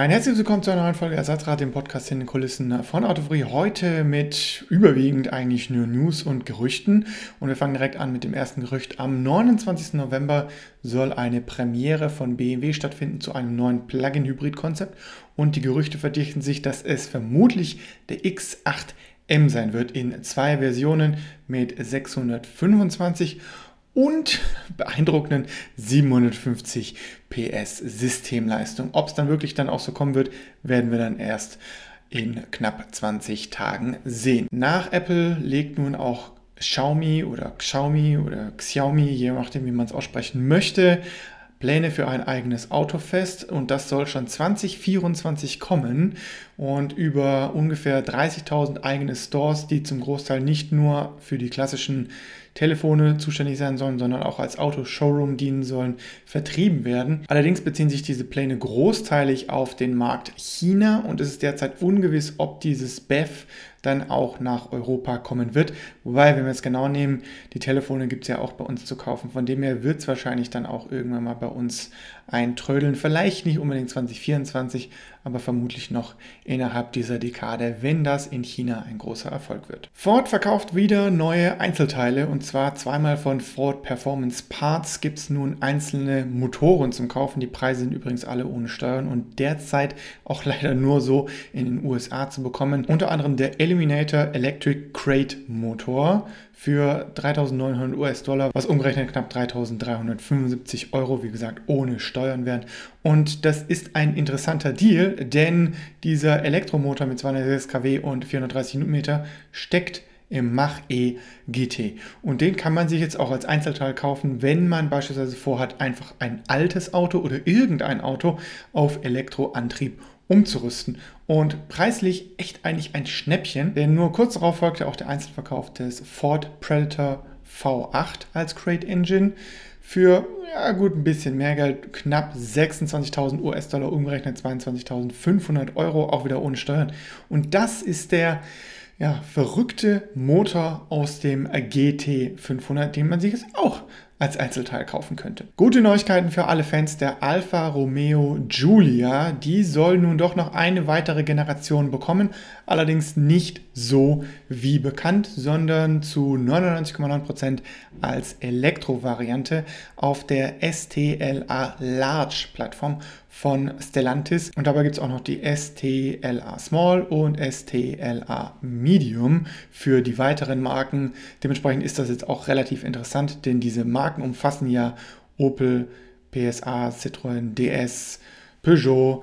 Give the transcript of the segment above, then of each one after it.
Ein herzliches Willkommen zu einer neuen Folge Ersatzrad, dem Podcast in den Kulissen von Autofree. Heute mit überwiegend eigentlich nur News und Gerüchten. Und wir fangen direkt an mit dem ersten Gerücht. Am 29. November soll eine Premiere von BMW stattfinden zu einem neuen Plug-in-Hybrid-Konzept. Und die Gerüchte verdichten sich, dass es vermutlich der X8M sein wird in zwei Versionen mit 625 und beeindruckenden 750 PS Systemleistung. Ob es dann wirklich dann auch so kommen wird, werden wir dann erst in knapp 20 Tagen sehen. Nach Apple legt nun auch Xiaomi oder Xiaomi oder Xiaomi, je nachdem wie man es aussprechen möchte, Pläne für ein eigenes Autofest und das soll schon 2024 kommen und über ungefähr 30.000 eigene Stores, die zum Großteil nicht nur für die klassischen Telefone zuständig sein sollen, sondern auch als Auto-Showroom dienen sollen, vertrieben werden. Allerdings beziehen sich diese Pläne großteilig auf den Markt China und es ist derzeit ungewiss, ob dieses BEF dann auch nach Europa kommen wird. Wobei, wenn wir es genau nehmen, die Telefone gibt es ja auch bei uns zu kaufen. Von dem her wird es wahrscheinlich dann auch irgendwann mal bei uns eintrödeln. Vielleicht nicht unbedingt 2024, aber vermutlich noch innerhalb dieser Dekade, wenn das in China ein großer Erfolg wird. Ford verkauft wieder neue Einzelteile und zwar zweimal von Ford Performance Parts gibt es nun einzelne Motoren zum Kaufen. Die Preise sind übrigens alle ohne Steuern und derzeit auch leider nur so in den USA zu bekommen. Unter anderem der Eliminator Electric Crate Motor für 3.900 US-Dollar, was umgerechnet knapp 3.375 Euro, wie gesagt, ohne Steuern wären. Und das ist ein interessanter Deal, denn dieser Elektromotor mit 206 kW und 430 Newtonmeter steckt im Mach-E GT. Und den kann man sich jetzt auch als Einzelteil kaufen, wenn man beispielsweise vorhat, einfach ein altes Auto oder irgendein Auto auf Elektroantrieb umzurüsten. Und preislich echt eigentlich ein Schnäppchen, denn nur kurz darauf folgte auch der Einzelverkauf des Ford Predator V8 als Crate Engine für ja gut ein bisschen mehr Geld, knapp 26.000 US-Dollar umgerechnet 22.500 Euro, auch wieder ohne Steuern. Und das ist der ja, verrückte Motor aus dem GT500, den man sich jetzt auch als Einzelteil kaufen könnte. Gute Neuigkeiten für alle Fans der Alfa Romeo Giulia. Die soll nun doch noch eine weitere Generation bekommen. Allerdings nicht so wie bekannt, sondern zu 99,9% als Elektrovariante auf der STLA Large Plattform von Stellantis. Und dabei gibt es auch noch die STLA Small und STLA Medium für die weiteren Marken. Dementsprechend ist das jetzt auch relativ interessant, denn diese Marken umfassen ja Opel, PSA, Citroën, DS, Peugeot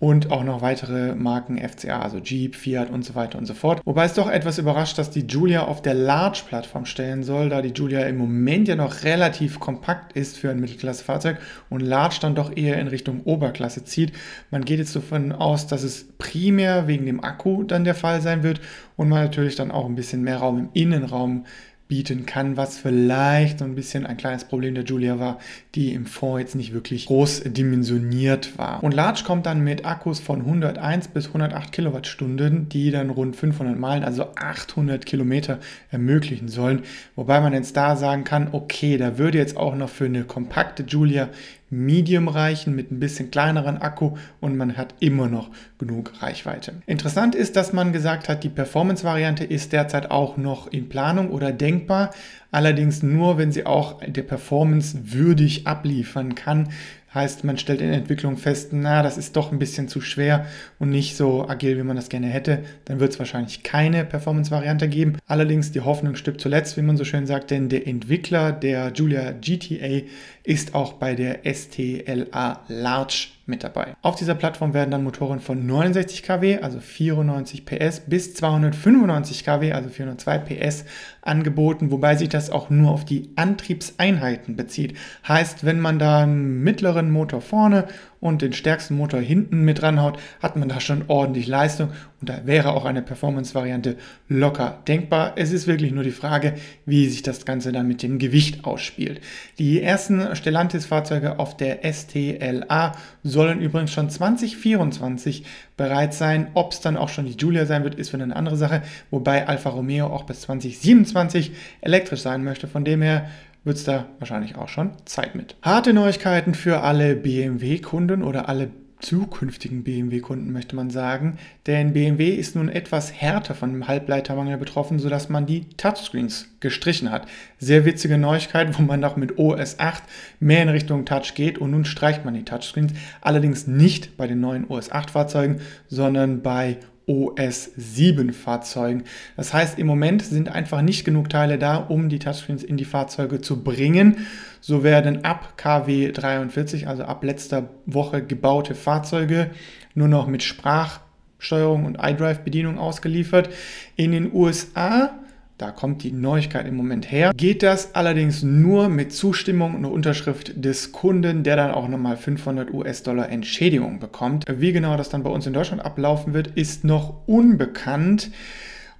und auch noch weitere Marken FCA, also Jeep, Fiat und so weiter und so fort. Wobei es doch etwas überrascht, dass die Julia auf der Large-Plattform stellen soll, da die Julia im Moment ja noch relativ kompakt ist für ein Mittelklasse-Fahrzeug und Large dann doch eher in Richtung Oberklasse zieht. Man geht jetzt davon aus, dass es primär wegen dem Akku dann der Fall sein wird und man natürlich dann auch ein bisschen mehr Raum im Innenraum bieten kann, was vielleicht so ein bisschen ein kleines Problem der Julia war, die im Fond jetzt nicht wirklich groß dimensioniert war. Und Large kommt dann mit Akkus von 101 bis 108 Kilowattstunden, die dann rund 500 Meilen, also 800 Kilometer ermöglichen sollen. Wobei man jetzt da sagen kann, okay, da würde jetzt auch noch für eine kompakte Julia Medium reichen mit ein bisschen kleineren Akku und man hat immer noch genug Reichweite. Interessant ist, dass man gesagt hat, die Performance-Variante ist derzeit auch noch in Planung oder denkbar, allerdings nur, wenn sie auch der Performance würdig abliefern kann. Heißt, man stellt in Entwicklung fest, na, das ist doch ein bisschen zu schwer und nicht so agil, wie man das gerne hätte. Dann wird es wahrscheinlich keine Performance-Variante geben. Allerdings die Hoffnung stirbt zuletzt, wie man so schön sagt, denn der Entwickler der Julia GTA ist auch bei der STLA Large mit dabei. Auf dieser Plattform werden dann Motoren von 69 kW, also 94 PS, bis 295 kW, also 402 PS, angeboten, wobei sich das auch nur auf die Antriebseinheiten bezieht. Heißt, wenn man da einen mittleren Motor vorne und den stärksten Motor hinten mit ranhaut, hat man da schon ordentlich Leistung und da wäre auch eine Performance-Variante locker denkbar. Es ist wirklich nur die Frage, wie sich das Ganze dann mit dem Gewicht ausspielt. Die ersten Stellantis-Fahrzeuge auf der STLA sollen übrigens schon 2024 bereit sein. Ob es dann auch schon die Giulia sein wird, ist für eine andere Sache, wobei Alfa Romeo auch bis 2027 elektrisch sein möchte. Von dem her wird es da wahrscheinlich auch schon Zeit mit. Harte Neuigkeiten für alle BMW-Kunden oder alle zukünftigen BMW-Kunden, möchte man sagen. Denn BMW ist nun etwas härter von dem Halbleitermangel betroffen, sodass man die Touchscreens gestrichen hat. Sehr witzige Neuigkeit, wo man noch mit OS 8 mehr in Richtung Touch geht und nun streicht man die Touchscreens. Allerdings nicht bei den neuen OS 8 Fahrzeugen, sondern bei OS 7 Fahrzeugen. Das heißt, im Moment sind einfach nicht genug Teile da, um die Touchscreens in die Fahrzeuge zu bringen. So werden ab KW 43, also ab letzter Woche gebaute Fahrzeuge, nur noch mit Sprachsteuerung und iDrive-Bedienung ausgeliefert. In den USA da kommt die Neuigkeit im Moment her. Geht das allerdings nur mit Zustimmung und Unterschrift des Kunden, der dann auch nochmal 500 US-Dollar Entschädigung bekommt. Wie genau das dann bei uns in Deutschland ablaufen wird, ist noch unbekannt.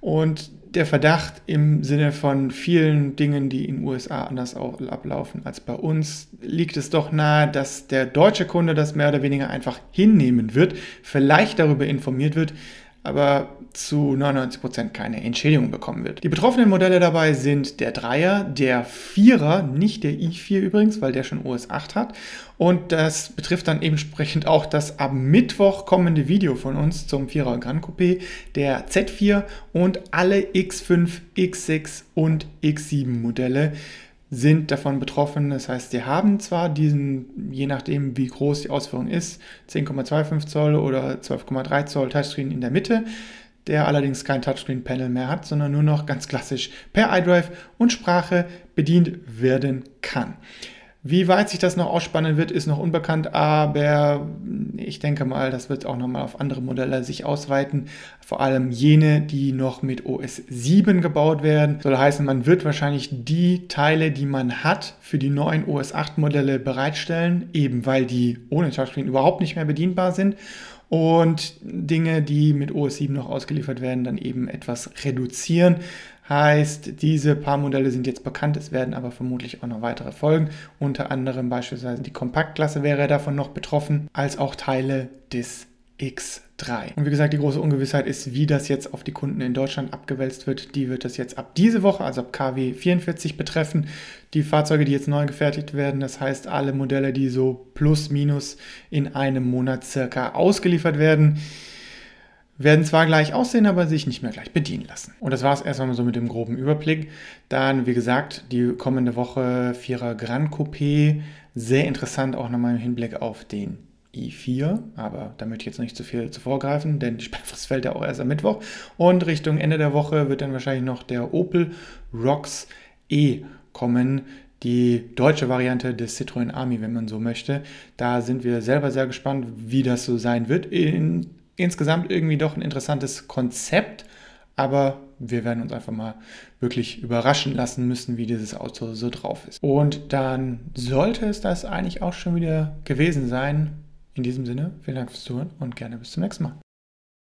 Und der Verdacht im Sinne von vielen Dingen, die in den USA anders ablaufen als bei uns, liegt es doch nahe, dass der deutsche Kunde das mehr oder weniger einfach hinnehmen wird, vielleicht darüber informiert wird, aber zu 99% keine Entschädigung bekommen wird. Die betroffenen Modelle dabei sind der Dreier, der Vierer, nicht der i4 übrigens, weil der schon OS 8 hat. Und das betrifft dann entsprechend auch das am Mittwoch kommende Video von uns zum Vierer Grand Coupé, der Z4 und alle X5, X6 und X7 Modelle sind davon betroffen. Das heißt, sie haben zwar diesen, je nachdem wie groß die Ausführung ist, 10,25 Zoll oder 12,3 Zoll Touchscreen in der Mitte, der allerdings kein Touchscreen-Panel mehr hat, sondern nur noch ganz klassisch per iDrive und Sprache bedient werden kann. Wie weit sich das noch ausspannen wird, ist noch unbekannt, aber ich denke mal, das wird auch nochmal auf andere Modelle sich ausweiten. Vor allem jene, die noch mit OS 7 gebaut werden. Soll heißen, man wird wahrscheinlich die Teile, die man hat, für die neuen OS 8 Modelle bereitstellen, eben weil die ohne Touchscreen überhaupt nicht mehr bedienbar sind und Dinge, die mit OS 7 noch ausgeliefert werden, dann eben etwas reduzieren. Heißt, diese paar Modelle sind jetzt bekannt, es werden aber vermutlich auch noch weitere folgen. Unter anderem beispielsweise die Kompaktklasse wäre davon noch betroffen, als auch Teile des X3. Und wie gesagt, die große Ungewissheit ist, wie das jetzt auf die Kunden in Deutschland abgewälzt wird. Die wird das jetzt ab diese Woche, also ab KW 44 betreffen. Die Fahrzeuge, die jetzt neu gefertigt werden, das heißt alle Modelle, die so plus minus in einem Monat circa ausgeliefert werden werden zwar gleich aussehen, aber sich nicht mehr gleich bedienen lassen. Und das war es erstmal so mit dem groben Überblick. Dann, wie gesagt, die kommende Woche Vierer Grand Coupé. Sehr interessant auch nochmal im Hinblick auf den i4, aber da möchte ich jetzt nicht zu viel zu vorgreifen, denn die Sperrfrist fällt ja auch erst am Mittwoch. Und Richtung Ende der Woche wird dann wahrscheinlich noch der Opel Rocks E kommen, die deutsche Variante des Citroën Army, wenn man so möchte. Da sind wir selber sehr gespannt, wie das so sein wird. In insgesamt irgendwie doch ein interessantes Konzept, aber wir werden uns einfach mal wirklich überraschen lassen müssen, wie dieses Auto so drauf ist. Und dann sollte es das eigentlich auch schon wieder gewesen sein. In diesem Sinne, vielen Dank fürs Zuhören und gerne bis zum nächsten Mal.